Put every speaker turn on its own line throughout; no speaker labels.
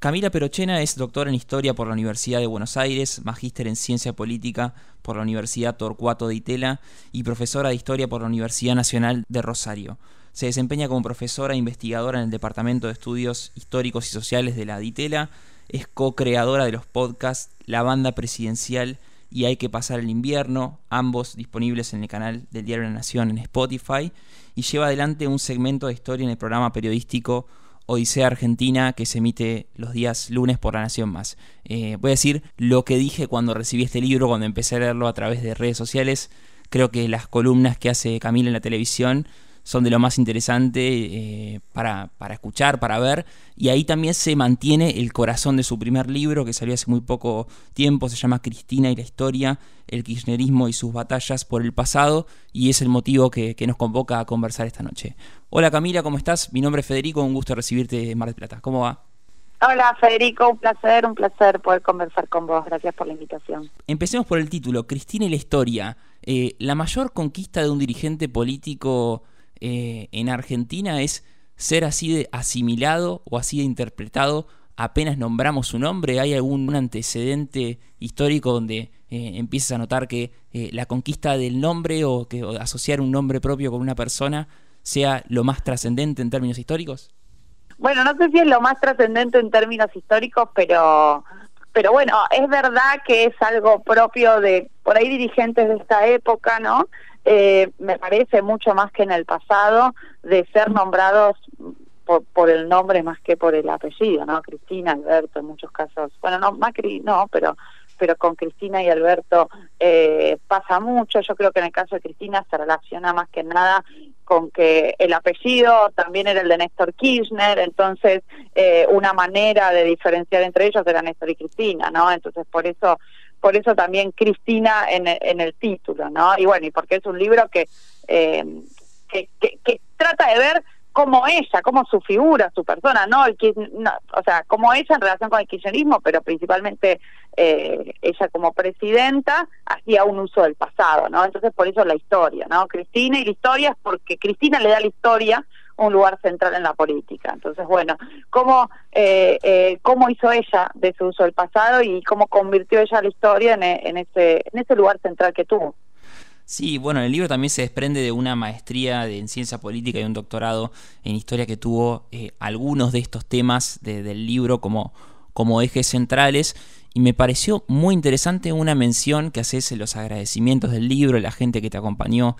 Camila Perochena es doctora en Historia por la Universidad de Buenos Aires, magíster en Ciencia Política por la Universidad Torcuato de Itela y profesora de Historia por la Universidad Nacional de Rosario. Se desempeña como profesora e investigadora en el Departamento de Estudios Históricos y Sociales de la DITELA, es co-creadora de los podcasts La Banda Presidencial y Hay que pasar el invierno, ambos disponibles en el canal del Diario de la Nación en Spotify, y lleva adelante un segmento de historia en el programa periodístico Odisea Argentina que se emite los días lunes por La Nación Más. Eh, voy a decir lo que dije cuando recibí este libro, cuando empecé a leerlo a través de redes sociales. Creo que las columnas que hace Camila en la televisión son de lo más interesante eh, para, escuchar, para ver. Y ahí también se mantiene el corazón de su primer libro, que salió hace muy poco tiempo, se llama Cristina y la historia, el kirchnerismo y sus batallas por el pasado, y es el motivo que, nos convoca a conversar esta noche. Hola Camila, ¿cómo estás? Mi nombre es Federico, un gusto recibirte en Mar del Plata. ¿Cómo va?
Hola Federico, un placer, un placer poder conversar con vos. Gracias por la invitación.
Empecemos por el título, Cristina y la historia. Eh, la mayor conquista de un dirigente político eh, en Argentina es ser así de asimilado o así de interpretado apenas nombramos su nombre? ¿Hay algún antecedente histórico donde eh, empiezas a notar que eh, la conquista del nombre o que asociar un nombre propio con una persona sea lo más trascendente en términos históricos?
Bueno, no sé si es lo más trascendente en términos históricos, pero pero bueno, es verdad que es algo propio de por ahí dirigentes de esta época, ¿no? Eh, me parece mucho más que en el pasado de ser nombrados por, por, el nombre más que por el apellido, ¿no? Cristina, Alberto, en muchos casos. Bueno, no, Macri no, pero pero con Cristina y Alberto eh, pasa mucho. Yo creo que en el caso de Cristina se relaciona más que nada con que el apellido también era el de Néstor Kirchner, entonces eh, una manera de diferenciar entre ellos era Néstor y Cristina, ¿no? Entonces por eso por eso también Cristina en, en el título, ¿no? Y bueno, y porque es un libro que, eh, que, que, trata de ver cómo ella, cómo su figura, su persona, no, el o sea, cómo ella en relación con el kirchnerismo, pero principalmente eh, ella como presidenta hacía un uso del pasado, ¿no? Entonces por eso la historia, ¿no? Cristina y la historia es porque Cristina le da la historia un lugar central en la política. Entonces, bueno, cómo, eh, eh, cómo hizo ella de su uso del pasado y cómo convirtió ella la historia en, ese, en ese lugar central que tuvo.
Sí, bueno, el libro también se desprende de una maestría en ciencia política y un doctorado en historia que tuvo eh, algunos de estos temas del libro como, como ejes centrales. Y me pareció muy interesante una mención que haces en los agradecimientos del libro, la gente que te acompañó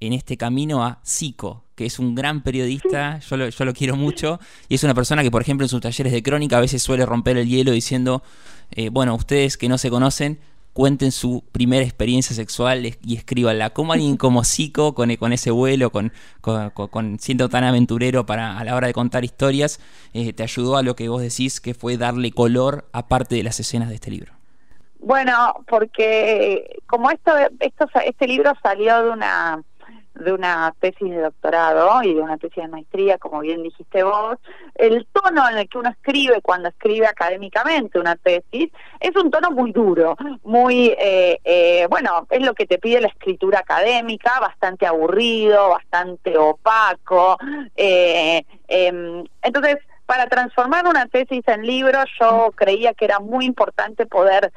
en este camino a Zico, que es un gran periodista, yo lo, yo lo quiero mucho, y es una persona que, por ejemplo, en sus talleres de crónica a veces suele romper el hielo diciendo, eh, bueno, ustedes que no se conocen, cuenten su primera experiencia sexual y escríbanla. ¿Cómo alguien como Zico, con, con ese vuelo, con, con, siendo tan aventurero para a la hora de contar historias, eh, te ayudó a lo que vos decís que fue darle color a parte de las escenas de este libro?
Bueno, porque como esto, esto este libro salió de una de una tesis de doctorado y de una tesis de maestría, como bien dijiste vos, el tono en el que uno escribe cuando escribe académicamente una tesis es un tono muy duro, muy, eh, eh, bueno, es lo que te pide la escritura académica, bastante aburrido, bastante opaco. Eh, em, entonces, para transformar una tesis en libro, yo creía que era muy importante poder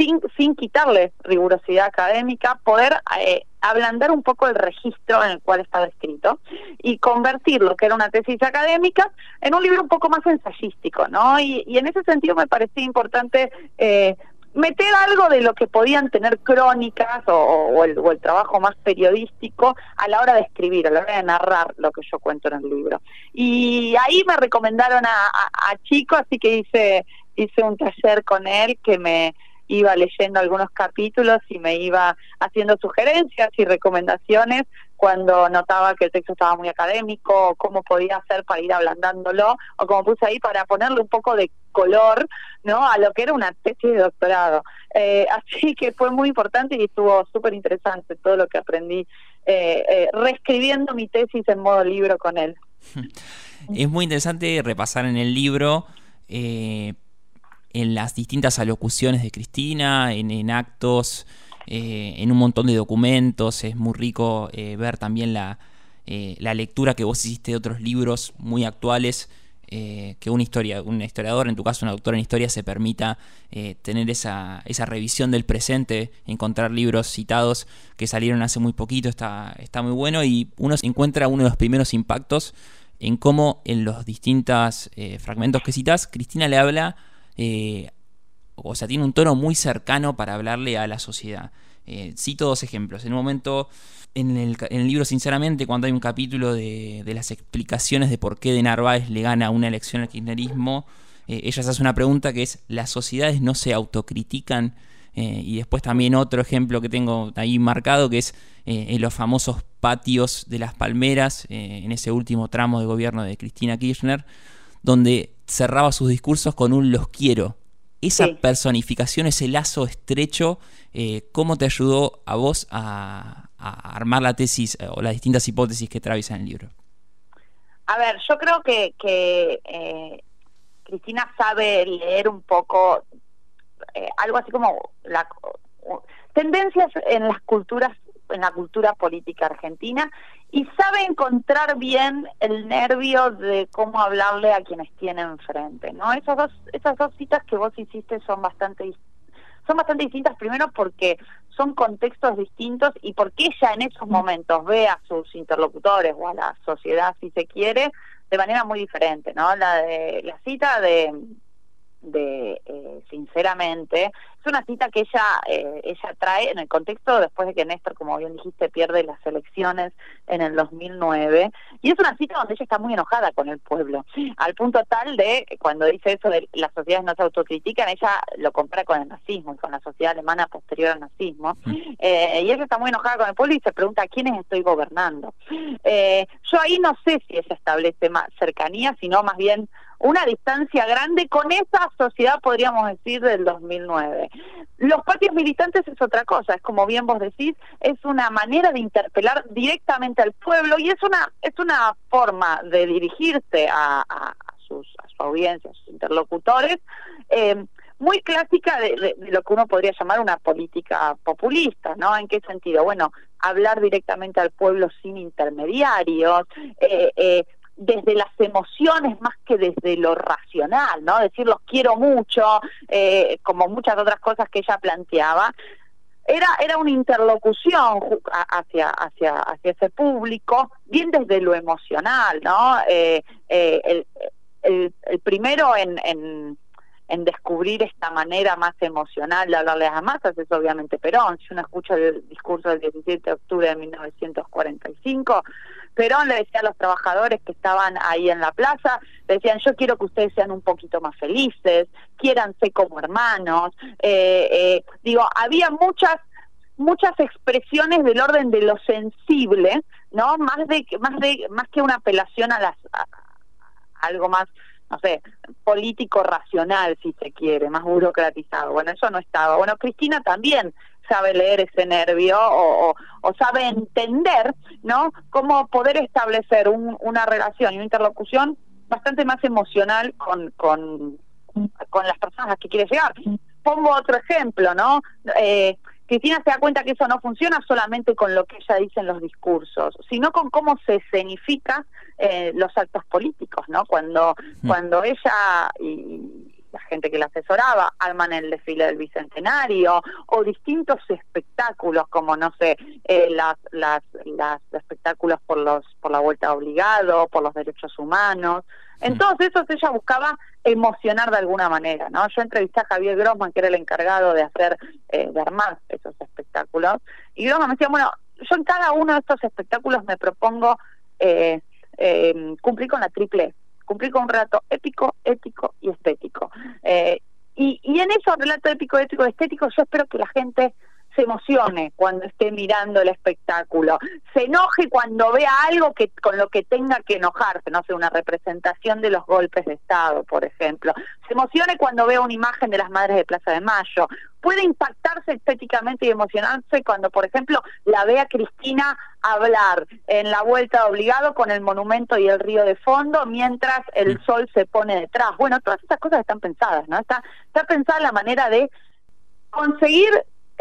sin, sin quitarle rigurosidad académica, poder eh, ablandar un poco el registro en el cual estaba escrito y convertir lo que era una tesis académica en un libro un poco más ensayístico, ¿no? Y, en ese sentido me parecía importante eh, meter algo de lo que podían tener crónicas o, el, trabajo más periodístico a la hora de escribir, a la hora de narrar lo que yo cuento en el libro. Y ahí me recomendaron a, a Chico, así que hice, hice un taller con él que me iba leyendo algunos capítulos y me iba haciendo sugerencias y recomendaciones cuando notaba que el texto estaba muy académico, cómo podía hacer para ir ablandándolo, o como puse ahí para ponerle un poco de color no a lo que era una tesis de doctorado. Eh, así que fue muy importante y estuvo súper interesante todo lo que aprendí eh, eh, reescribiendo mi tesis en modo libro con él.
Es muy interesante repasar en el libro en las distintas alocuciones de Cristina, en, actos, eh, en un montón de documentos. Es muy rico eh, ver también la, eh, la, lectura que vos hiciste de otros libros muy actuales que una historia, un historiador, en tu caso una doctora en historia, se permita tener esa, esa revisión del presente, encontrar libros citados que salieron hace muy poquito, está, está muy bueno y uno encuentra uno de los primeros impactos en cómo en los distintos fragmentos que citas, Cristina le habla, o sea, tiene un tono muy cercano para hablarle a la sociedad. cito dos ejemplos. En un momento en el, libro, sinceramente, cuando hay un capítulo de, las explicaciones de por qué de Narváez le gana una elección al kirchnerismo, eh, ella se hace una pregunta que es, ¿las sociedades no se autocritican? Eh, y después también otro ejemplo que tengo ahí marcado, que es eh, en los famosos patios de las palmeras, en ese último tramo de gobierno de Cristina Kirchner, donde cerraba sus discursos con un los quiero. Esa personificación, ese lazo estrecho, ¿cómo te ayudó a vos a, a armar la tesis eh, o las distintas hipótesis que atraviesan el libro?
A ver, yo creo que, que eh, Cristina sabe leer un poco eh, algo así como la, tendencias en las culturas en la cultura política argentina y sabe encontrar bien el nervio de cómo hablarle a quienes tiene enfrente, ¿no? Esas dos, esas dos citas que vos hiciste son bastante son bastante distintas primero porque son contextos distintos y porque ella en esos momentos ve a sus interlocutores o a la sociedad, si se quiere, de manera muy diferente, ¿no? La de la cita de de eh, sinceramente es una cita que ella eh, ella trae en el contexto después de que Néstor como bien dijiste pierde las elecciones en el 2009 y es una cita donde ella está muy enojada con el pueblo al punto tal de cuando dice eso de las sociedades no se autocritican ella lo compara con el nazismo y con la sociedad alemana posterior al nazismo. Eh, y ella está muy enojada con el pueblo y se pregunta a quiénes estoy gobernando yo ahí no sé si ella establece más cercanía sino más bien una distancia grande con esa sociedad, podríamos decir, del 2009. Los patios militantes es otra cosa, es como bien vos decís, es una manera de interpelar directamente al pueblo y es una, es una forma de dirigirse a, sus, a su audiencia, a sus interlocutores, eh, muy clásica de, lo que uno podría llamar una política populista, ¿no? ¿En qué sentido? Bueno, hablar directamente al pueblo sin intermediarios, eh, eh, desde las emociones más que desde lo racional, ¿no? Decir los quiero mucho, eh, como muchas otras cosas que ella planteaba. Era, era una interlocución hacia, hacia, hacia ese público, bien desde lo emocional, ¿no? Eh, eh, el, primero en, en en descubrir esta manera más emocional de hablarle a las masas es obviamente Perón. Si uno escucha el discurso del 17 de octubre de 1945, Perón le decía a los trabajadores que estaban ahí en la plaza, decían, yo quiero que ustedes sean un poquito más felices, quiéranse como hermanos. Eh, eh, digo, había muchas muchas expresiones del orden de lo sensible, ¿no? Más de más de más que una apelación a las algo más no sé, político racional, si se quiere, más burocratizado. Bueno, eso no estaba. Bueno, Cristina también sabe leer ese nervio o, o, sabe entender, ¿no? Cómo poder establecer un, una relación y una interlocución bastante más emocional con, con, con las personas a las que quiere llegar. Pongo otro ejemplo, ¿no? Eh, Cristina se da cuenta que eso no funciona solamente con lo que ella dice en los discursos, sino con cómo se escenifica eh, los actos políticos, ¿no? Cuando, mm. cuando ella y la gente que la asesoraba arman el desfile del bicentenario o distintos espectáculos como no sé eh, las, las, las espectáculos por los por la vuelta obligado por los derechos humanos en todos esos ella buscaba emocionar de alguna manera, ¿no? Yo entrevisté a Javier Grossman, que era el encargado de hacer, eh, de armar esos espectáculos, y Grossman me decía, bueno, yo en cada uno de estos espectáculos me propongo eh, eh, cumplir con la triple, cumplir con un relato épico, ético y estético. Eh, y, y en eso, relato épico, ético y estético, yo espero que la gente se emocione cuando esté mirando el espectáculo, se enoje cuando vea algo que con lo que tenga que enojarse, no sé, una representación de los golpes de Estado, por ejemplo, se emocione cuando vea una imagen de las Madres de Plaza de Mayo, puede impactarse estéticamente y emocionarse cuando, por ejemplo, la vea Cristina hablar en la vuelta obligado con el monumento y el río de fondo mientras el sol se pone detrás. Bueno, todas esas cosas están pensadas, ¿no? Está, está pensada la manera de conseguir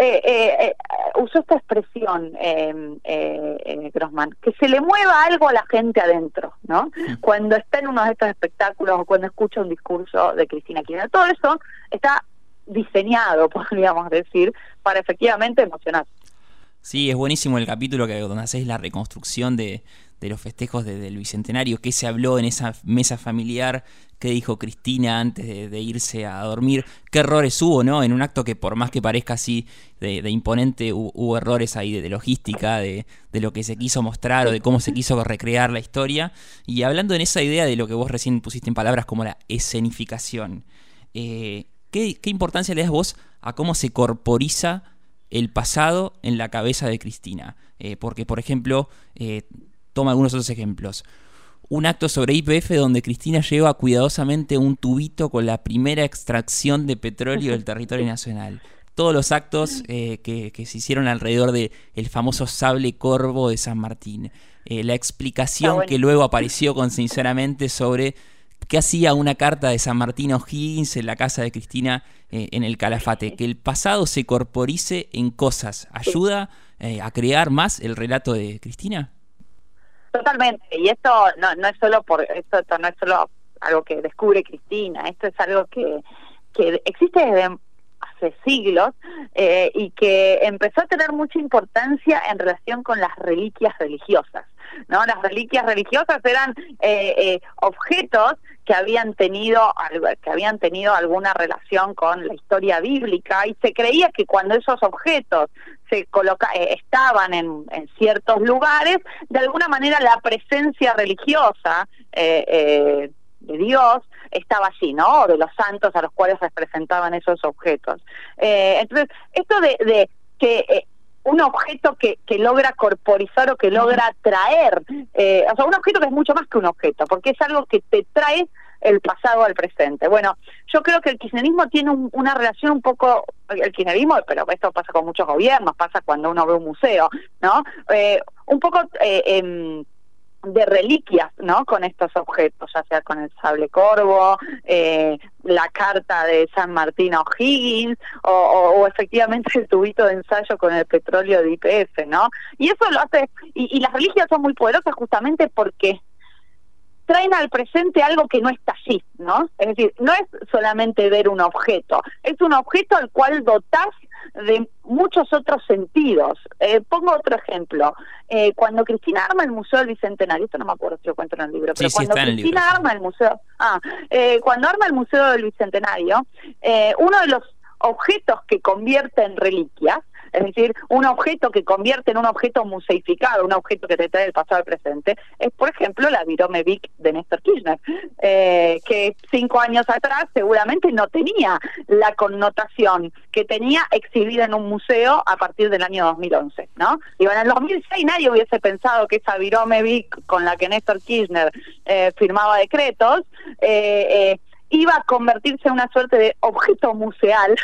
eh, eh, usó esta expresión eh, Grossman, que se le mueva algo a la gente adentro, ¿no? Cuando está en uno de estos espectáculos o cuando escucha un discurso de Cristina Kirchner. Todo eso está diseñado, podríamos decir, para efectivamente emocionar.
Sí, es buenísimo el capítulo que donde hacéis la reconstrucción de, de los festejos del Bicentenario, qué se habló en esa mesa familiar, qué dijo Cristina antes de, irse a dormir, qué errores hubo, ¿no? En un acto que por más que parezca así de, imponente, hubo, errores ahí de, logística, de, lo que se quiso mostrar o de cómo se quiso recrear la historia. Y hablando en esa idea de lo que vos recién pusiste en palabras como la escenificación, eh, ¿qué, ¿qué importancia le das vos a cómo se corporiza el pasado en la cabeza de Cristina? Eh, porque, por ejemplo, eh, toma algunos otros ejemplos. Un acto sobre IPF donde Cristina lleva cuidadosamente un tubito con la primera extracción de petróleo del territorio nacional. Todos los actos eh, que, se hicieron alrededor del el famoso sable corvo de San Martín. la explicación que luego apareció con sinceramente sobre qué hacía una carta de San Martín O'Higgins en la casa de Cristina en el Calafate. Que el pasado se corporice en cosas. ¿Ayuda a crear más el relato de Cristina?
Totalmente, y esto no, no es solo por esto, no es solo algo que descubre Cristina, esto es algo que, que existe desde hace siglos eh, y que empezó a tener mucha importancia en relación con las reliquias religiosas. ¿No? Las reliquias religiosas eran eh, eh, objetos que habían tenido que habían tenido alguna relación con la historia bíblica y se creía que cuando esos objetos se coloca, eh, estaban en, ciertos lugares de alguna manera la presencia religiosa de Dios estaba allí, ¿no? De los santos a los cuales representaban esos objetos. entonces, esto de, de que un objeto que, que logra corporizar o que logra traer, eh, o sea, un objeto que es mucho más que un objeto, porque es algo que te trae el pasado al presente. Bueno, yo creo que el kirchnerismo tiene una relación un poco, el kirchnerismo, pero esto pasa con muchos gobiernos, pasa cuando uno ve un museo, ¿no? Eh, un poco... Eh, em, de reliquias, ¿no? Con estos objetos, ya sea con el sable corvo, eh, la carta de San Martín O'Higgins o, o, efectivamente el tubito de ensayo con el petróleo de IPF, ¿no? Y eso lo hace, y, y las reliquias son muy poderosas justamente porque traen al presente algo que no está allí, ¿no? Es decir, no es solamente ver un objeto, es un objeto al cual dotás de muchos otros sentidos. Eh, pongo otro ejemplo. Eh, cuando Cristina arma el Museo del Bicentenario, esto no me acuerdo si lo cuento en el libro, pero cuando Cristina arma el Museo, ah, eh, cuando arma el Museo del Bicentenario, uno de los objetos que convierte en reliquias es decir, un objeto que convierte en un objeto museificado, un objeto que te trae el pasado al presente, es por ejemplo la Virome Vic de Néstor Kirchner, eh, que cinco años atrás seguramente no tenía la connotación que tenía exhibida en un museo a partir del año 2011, ¿no? Y bueno, en el 2006 nadie hubiese pensado que esa Virome Vic con la que Néstor Kirchner eh, firmaba decretos, eh, eh iba a convertirse en una suerte de objeto museal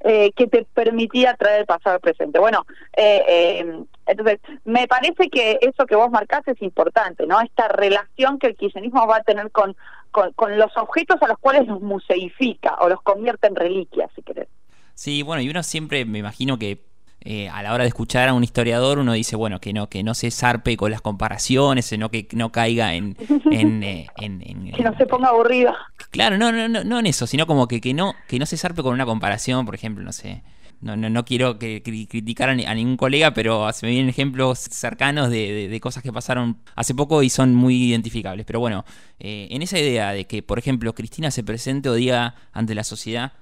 eh, que te permitía traer el pasado al presente. Bueno, eh, eh, entonces, me parece que eso que vos marcás es importante, ¿no? Esta relación que el kirchnerismo va a tener con, con, con los objetos a los cuales los museifica o los convierte en reliquias, si querés.
Sí, bueno, y uno siempre, me imagino que eh, a la hora de escuchar a un historiador uno dice, bueno, que no, que no se zarpe con las comparaciones, sino que no caiga en...
Eh, que no se ponga aburrido.
Claro, no, no, no, no en eso, sino como que, que, no, que no se zarpe con una comparación, por ejemplo, no sé. No, no, no quiero que, criticar a, ningún colega, pero se me vienen ejemplos cercanos de, cosas que pasaron hace poco y son muy identificables. Pero bueno, eh, en esa idea de que, por ejemplo, Cristina se presente o diga ante la sociedad,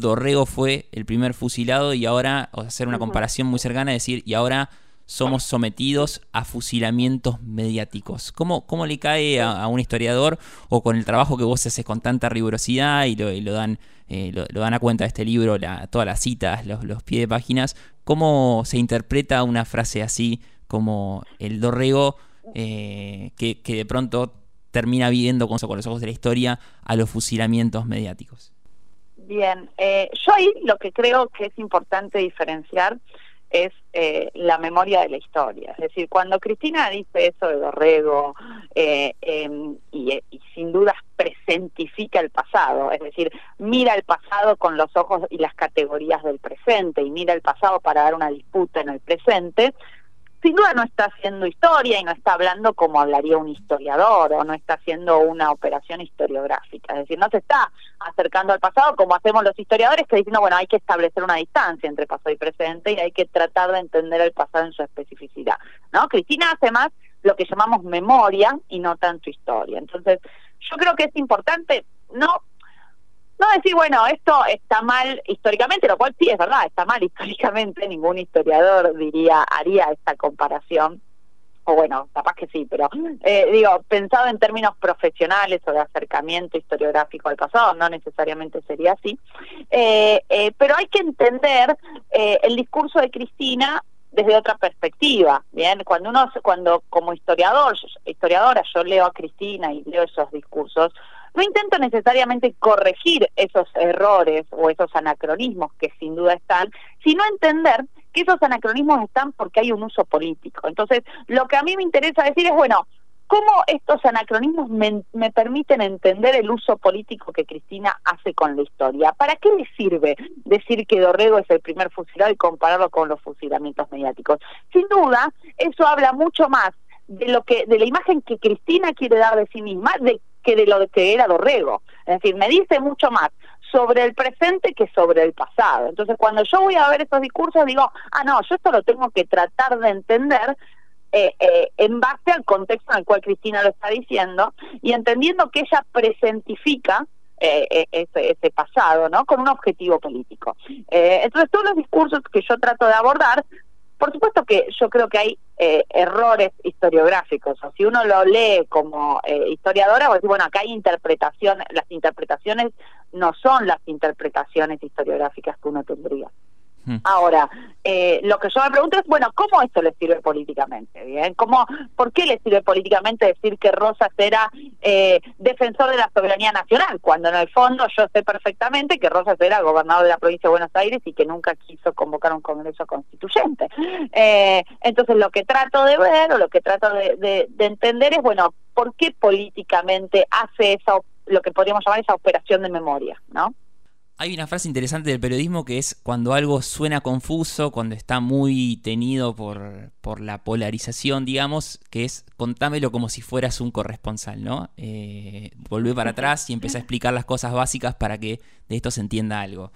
Dorrego fue el primer fusilado y ahora, o hacer una comparación muy cercana, decir, y ahora somos sometidos a fusilamientos mediáticos. ¿Cómo, cómo le cae a, un historiador o con el trabajo que vos haces con tanta rigurosidad y lo, dan, eh, lo, dan a cuenta de este libro, la, todas las citas, los, los pies de páginas, cómo se interpreta una frase así como el Dorrego eh, que, que de pronto termina viendo con, con los ojos de la historia a los fusilamientos mediáticos?
Bien, eh, yo ahí lo que creo que es importante diferenciar es eh, la memoria de la historia. Es decir, cuando Cristina dice eso de Dorrego eh, em, y, y, sin dudas presentifica el pasado, es decir, mira el pasado con los ojos y las categorías del presente y mira el pasado para dar una disputa en el presente, sin duda no está haciendo historia y no está hablando como hablaría un historiador o no está haciendo una operación historiográfica. Es decir, no se está acercando al pasado como hacemos los historiadores que dicen, bueno, hay que establecer una distancia entre pasado y presente y hay que tratar de entender el pasado en su especificidad. ¿no? Cristina hace más lo que llamamos memoria y no tanto historia. Entonces, yo creo que es importante no no decir, bueno, esto está mal históricamente, lo cual sí es verdad, está mal históricamente, ningún historiador diría, haría esta comparación, o bueno, capaz que sí, pero eh, digo, pensado en términos profesionales o de acercamiento historiográfico al pasado, no necesariamente sería así, eh, eh, pero hay que entender el discurso de Cristina desde otra perspectiva, bien, cuando uno, cuando como historiador, historiadora, yo leo a Cristina y leo esos discursos, no intento necesariamente corregir esos errores o esos anacronismos que sin duda están, sino entender que esos anacronismos están porque hay un uso político. Entonces, lo que a mí me interesa decir es, bueno, ¿cómo estos anacronismos me, permiten entender el uso político que Cristina hace con la historia? ¿Para qué le sirve decir que Dorrego es el primer fusilado y compararlo con los fusilamientos mediáticos? Sin duda, eso habla mucho más de lo que de la imagen que Cristina quiere dar de sí misma, de que de lo que era Dorrego. Es decir, me dice mucho más sobre el presente que sobre el pasado. Entonces, cuando yo voy a ver estos discursos, digo, ah, no, yo esto lo tengo que tratar de entender eh, eh, en base al contexto en el cual Cristina lo está diciendo y entendiendo que ella presentifica eh, ese, ese, pasado, ¿no? Con un objetivo político. entonces, todos los discursos que yo trato de abordar por supuesto que yo creo que hay eh, errores historiográficos, o si uno lo lee como eh, historiadora, pues bueno, acá hay interpretación, las interpretaciones no son las interpretaciones historiográficas que uno tendría. Hmm. Ahora, eh, lo que yo me pregunto es, bueno, ¿cómo esto le sirve políticamente? Bien, ¿Cómo, ¿Por qué le sirve políticamente decir que Rosas era eh, defensor de la soberanía nacional? Cuando en el fondo yo sé perfectamente que Rosas era gobernador de la provincia de Buenos Aires y que nunca quiso convocar un congreso constituyente. Eh, entonces, lo que trato de ver o lo que trato de, de entender es, bueno, ¿por qué políticamente hace esa lo que podríamos llamar esa operación de memoria, ¿no?
Hay una frase interesante del periodismo que es cuando algo suena confuso, cuando está muy tenido por, por la polarización, digamos, que es contámelo como si fueras un corresponsal, ¿no? Eh, volvé para atrás y empecé a explicar las cosas básicas para que de esto se entienda algo.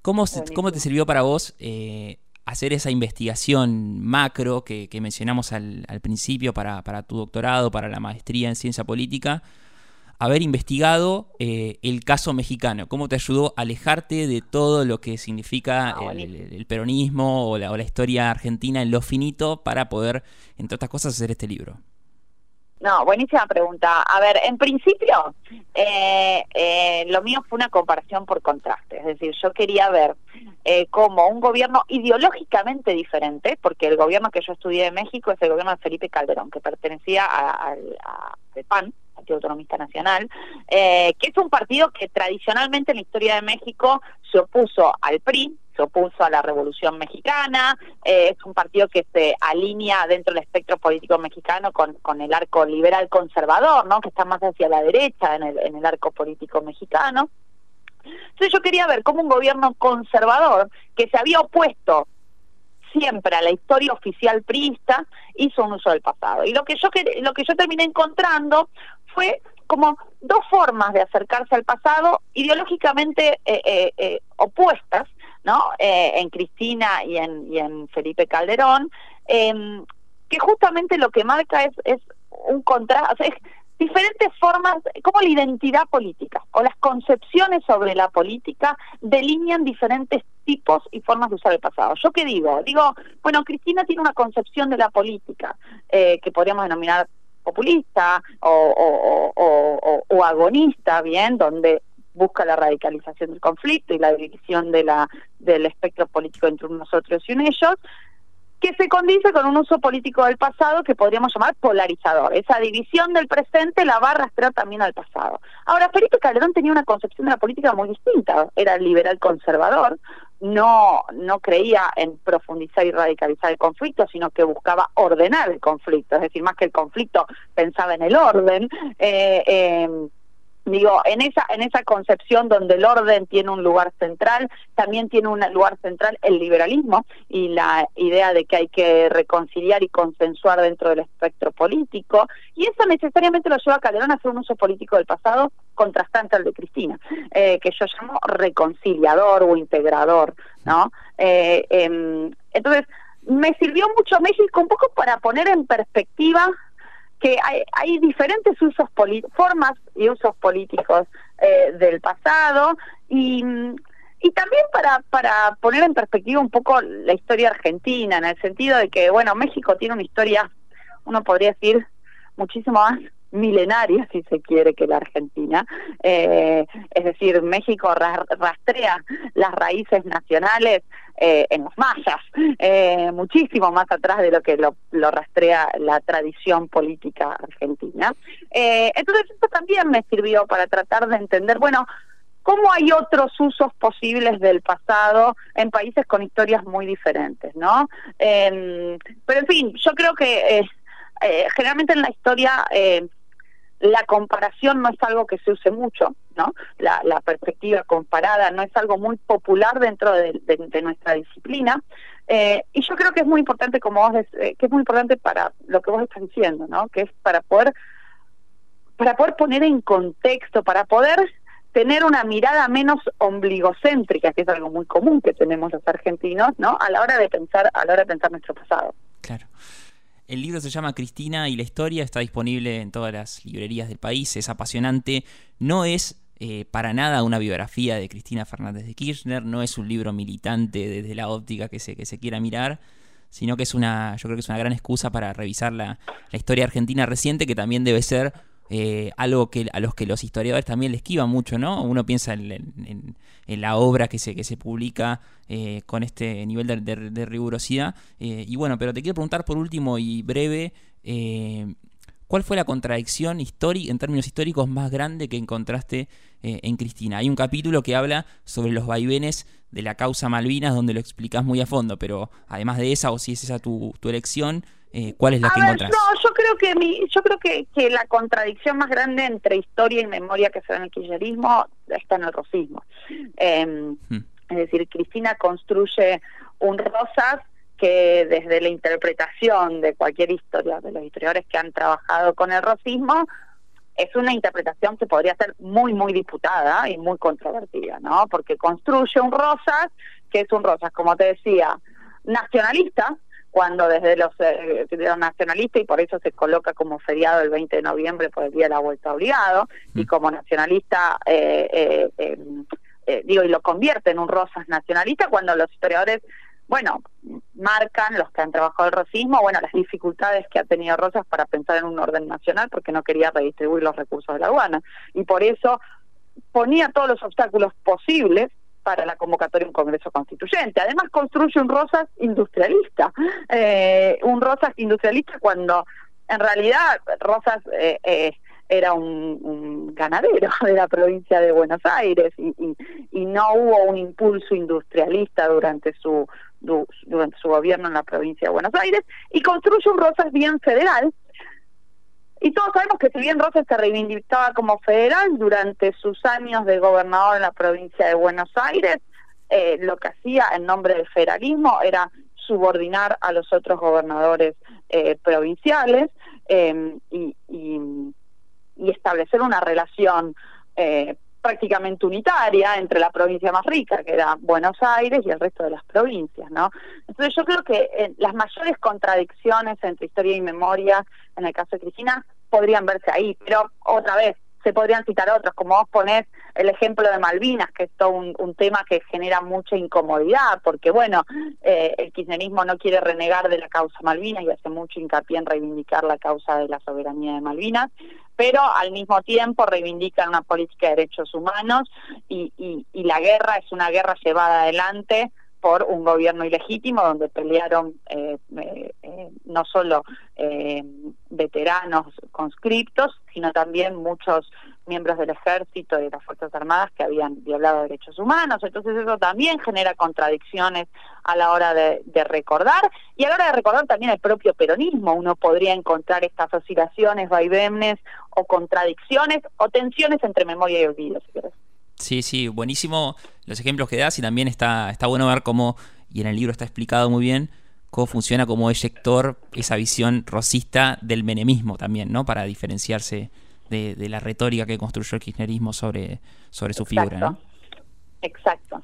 ¿Cómo, cómo te sirvió para vos eh, hacer esa investigación macro que, mencionamos al, al principio para, para tu doctorado, para la maestría en ciencia política? Haber investigado eh, el caso mexicano? ¿Cómo te ayudó a alejarte de todo lo que significa ah, el, peronismo o la, historia argentina en lo finito para poder, entre otras cosas, hacer este libro?
No, buenísima pregunta. A ver, en principio, eh, eh, lo mío fue una comparación por contraste. Es decir, yo quería ver cómo un gobierno ideológicamente diferente, porque el gobierno que yo estudié en México es el gobierno de Felipe Calderón, que pertenecía al PAN, Partido Autonomista Nacional, eh, que es un partido que tradicionalmente en la historia de México se opuso al PRI, se opuso a la Revolución Mexicana, eh, es un partido que se alinea dentro del espectro político mexicano con, con el arco liberal conservador, ¿no? que está más hacia la derecha en el, en el arco político mexicano. Entonces yo quería ver cómo un gobierno conservador que se había opuesto siempre a la historia oficial priista hizo un uso del pasado. Y lo que yo lo que yo terminé encontrando fue como dos formas de acercarse al pasado ideológicamente eh, eh, eh, opuestas, ¿no? en Cristina y en, y en Felipe Calderón, em, que justamente lo que marca es, es un contraste, diferentes formas, como la identidad política o las concepciones sobre la política delinean diferentes tipos y formas de usar el pasado. ¿Yo qué digo? Digo, bueno, Cristina tiene una concepción de la política eh, que podríamos denominar populista o, agonista, bien, donde busca la radicalización del conflicto y la división de la, del espectro político entre nosotros y un ellos, que se condice con un uso político del pasado que podríamos llamar polarizador. Esa división del presente la va a arrastrar también al pasado. Ahora, Felipe Calderón tenía una concepción de la política muy distinta. Era liberal conservador, no, no creía en profundizar y radicalizar el conflicto, sino que buscaba ordenar el conflicto, es decir, más que el conflicto pensaba en el orden. Eh, eh, digo, en esa, en esa concepción donde el orden tiene un lugar central, también tiene un lugar central el liberalismo y la idea de que hay que reconciliar y consensuar dentro del espectro político, y eso necesariamente lo lleva a Calderón a hacer un uso político del pasado contrastante al de Cristina, eh, que yo llamo reconciliador o integrador, ¿no? Eh, em, entonces, me sirvió mucho México un poco para poner en perspectiva que hay, diferentes usos formas y usos políticos eh, del pasado y, y también para, para poner en perspectiva un poco la historia argentina, en el sentido de que, bueno, México tiene una historia, uno podría decir, muchísimo más milenaria, si se quiere, que la Argentina. Eh, es decir, México rastrea las raíces nacionales eh, en los mayas, eh, muchísimo más atrás de lo que lo, rastrea la tradición política argentina. entonces, esto también me sirvió para tratar de entender, bueno, cómo hay otros usos posibles del pasado en países con historias muy diferentes, ¿no? Em, pero en fin, yo creo que generalmente en la historia la comparación no es algo que se use mucho, ¿no? La, perspectiva comparada no es algo muy popular dentro de, nuestra disciplina. Eh, y yo creo que es muy importante, como vos, eh, que es muy importante para lo que vos estás diciendo, ¿no? Que es para poder, para poder poner en contexto, para poder tener una mirada menos ombligocéntrica, que es algo muy común que tenemos los argentinos, ¿no? A la hora de pensar, a la hora de pensar nuestro pasado.
Claro. El libro se llama Cristina y la historia, está disponible en todas las librerías del país, es apasionante, no es eh, para nada una biografía de Cristina Fernández de Kirchner, no es un libro militante desde la óptica que se, que se quiera mirar, sino que es una, yo creo que es una gran excusa para revisar la, la historia argentina reciente, que también debe ser eh, algo que a los que los historiadores también le esquivan mucho, ¿no? Uno piensa en, la obra que se, que se publica eh, con este nivel de, rigurosidad. Eh, y bueno, pero te quiero preguntar por último y breve, ¿cuál fue la contradicción histórica, en términos históricos más grande que encontraste en Cristina? Hay un capítulo que habla sobre los vaivenes de la causa Malvinas, donde lo explicas muy a fondo, pero además de esa, o si es esa tu, tu elección, eh, ¿Cuál es la que encontrás?
No, yo creo que mi, yo creo que, que la contradicción más grande entre historia y memoria que se da en el kirchnerismo está en el rosismo. Em, hmm. Es decir, Cristina construye un Rosas que desde la interpretación de cualquier historia, de los historiadores que han trabajado con el rosismo, es una interpretación que podría ser muy, muy disputada y muy controvertida, ¿no? Porque construye un Rosas, que es un Rosas, como te decía, nacionalista, cuando desde los, eh, nacionalistas, y por eso se coloca como feriado el 20 de noviembre por el Día de la Vuelta Obligado, y mm. como nacionalista, eh, eh, eh, digo, y lo convierte en un Rosas nacionalista cuando los historiadores, bueno, marcan, los que han trabajado el racismo, bueno, las dificultades que ha tenido Rosas para pensar en un orden nacional porque no quería redistribuir los recursos de la aduana. Y por eso ponía todos los obstáculos posibles para la convocatoria de un Congreso Constituyente. Además construye un Rosas industrialista, eh, un Rosas industrialista cuando en realidad Rosas eh, eh, era un, ganadero de la provincia de Buenos Aires y, y, no hubo un impulso industrialista durante su durante su gobierno en la provincia de Buenos Aires y construye un Rosas bien federal y todos sabemos que si bien Rosas se reivindicaba como federal durante sus años de gobernador en la provincia de Buenos Aires, eh, lo que hacía en nombre del federalismo era subordinar a los otros gobernadores eh, provinciales em, y, establecer una relación eh, prácticamente unitaria entre la provincia más rica, que era Buenos Aires, y el resto de las provincias, ¿no? Entonces yo creo que las mayores contradicciones entre historia y memoria, en el caso de Cristina, podrían verse ahí, pero otra vez, se podrían citar otros, como vos ponés el ejemplo de Malvinas, que es todo un, tema que genera mucha incomodidad, porque bueno, eh, el kirchnerismo no quiere renegar de la causa Malvinas y hace mucho hincapié en reivindicar la causa de la soberanía de Malvinas, pero al mismo tiempo reivindican una política de derechos humanos y, y la guerra es una guerra llevada adelante por un gobierno ilegítimo donde pelearon eh, eh, eh, no solo veteranos conscriptos, sino también muchos miembros del ejército y de las Fuerzas Armadas que habían violado derechos humanos. Entonces eso también genera contradicciones a la hora de, recordar y a la hora de recordar también el propio peronismo. Uno podría encontrar estas oscilaciones, vaivenes o contradicciones o tensiones entre memoria y olvido, si quieres.
Sí, sí, buenísimo los ejemplos que das y también está, está bueno ver cómo, y en el libro está explicado muy bien, cómo funciona como eyector esa visión rosista del menemismo también, ¿no? Para diferenciarse de, la retórica que construyó el kirchnerismo sobre, sobre su figura, ¿no?
Exacto.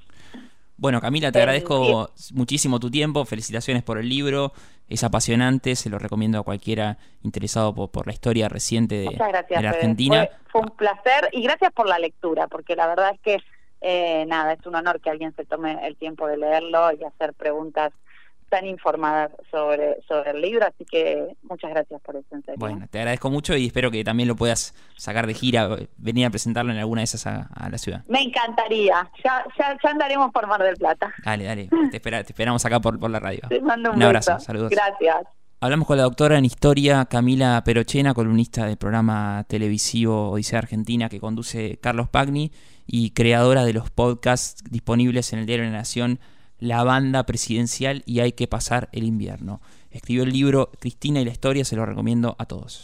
Bueno, Camila, te eh, agradezco muchísimo tu tiempo, felicitaciones por el libro, es apasionante, se lo recomiendo a cualquiera interesado por, la historia reciente de, la Argentina.
Fue, un placer y gracias por la lectura, porque la verdad es que, eh, nada, es un honor que alguien se tome el tiempo de leerlo y hacer preguntas tan informadas sobre, sobre el libro, así que muchas gracias por eso.
Bueno, te agradezco mucho y espero que también lo puedas sacar de gira, venir a presentarlo en alguna de esas a, la ciudad.
Me encantaría, ya, ya, andaremos por Mar del Plata.
Dale, dale, te, espera, te esperamos acá por, por la radio.
Te mando un, abrazo, saludos. Gracias.
Hablamos con la doctora en historia Camila Perochena, columnista del programa televisivo Odisea Argentina que conduce Carlos Pagni y creadora de los podcasts disponibles en el diario de la Nación la banda presidencial y hay que pasar el invierno. Escribió el libro Cristina y la historia, se lo recomiendo a todos.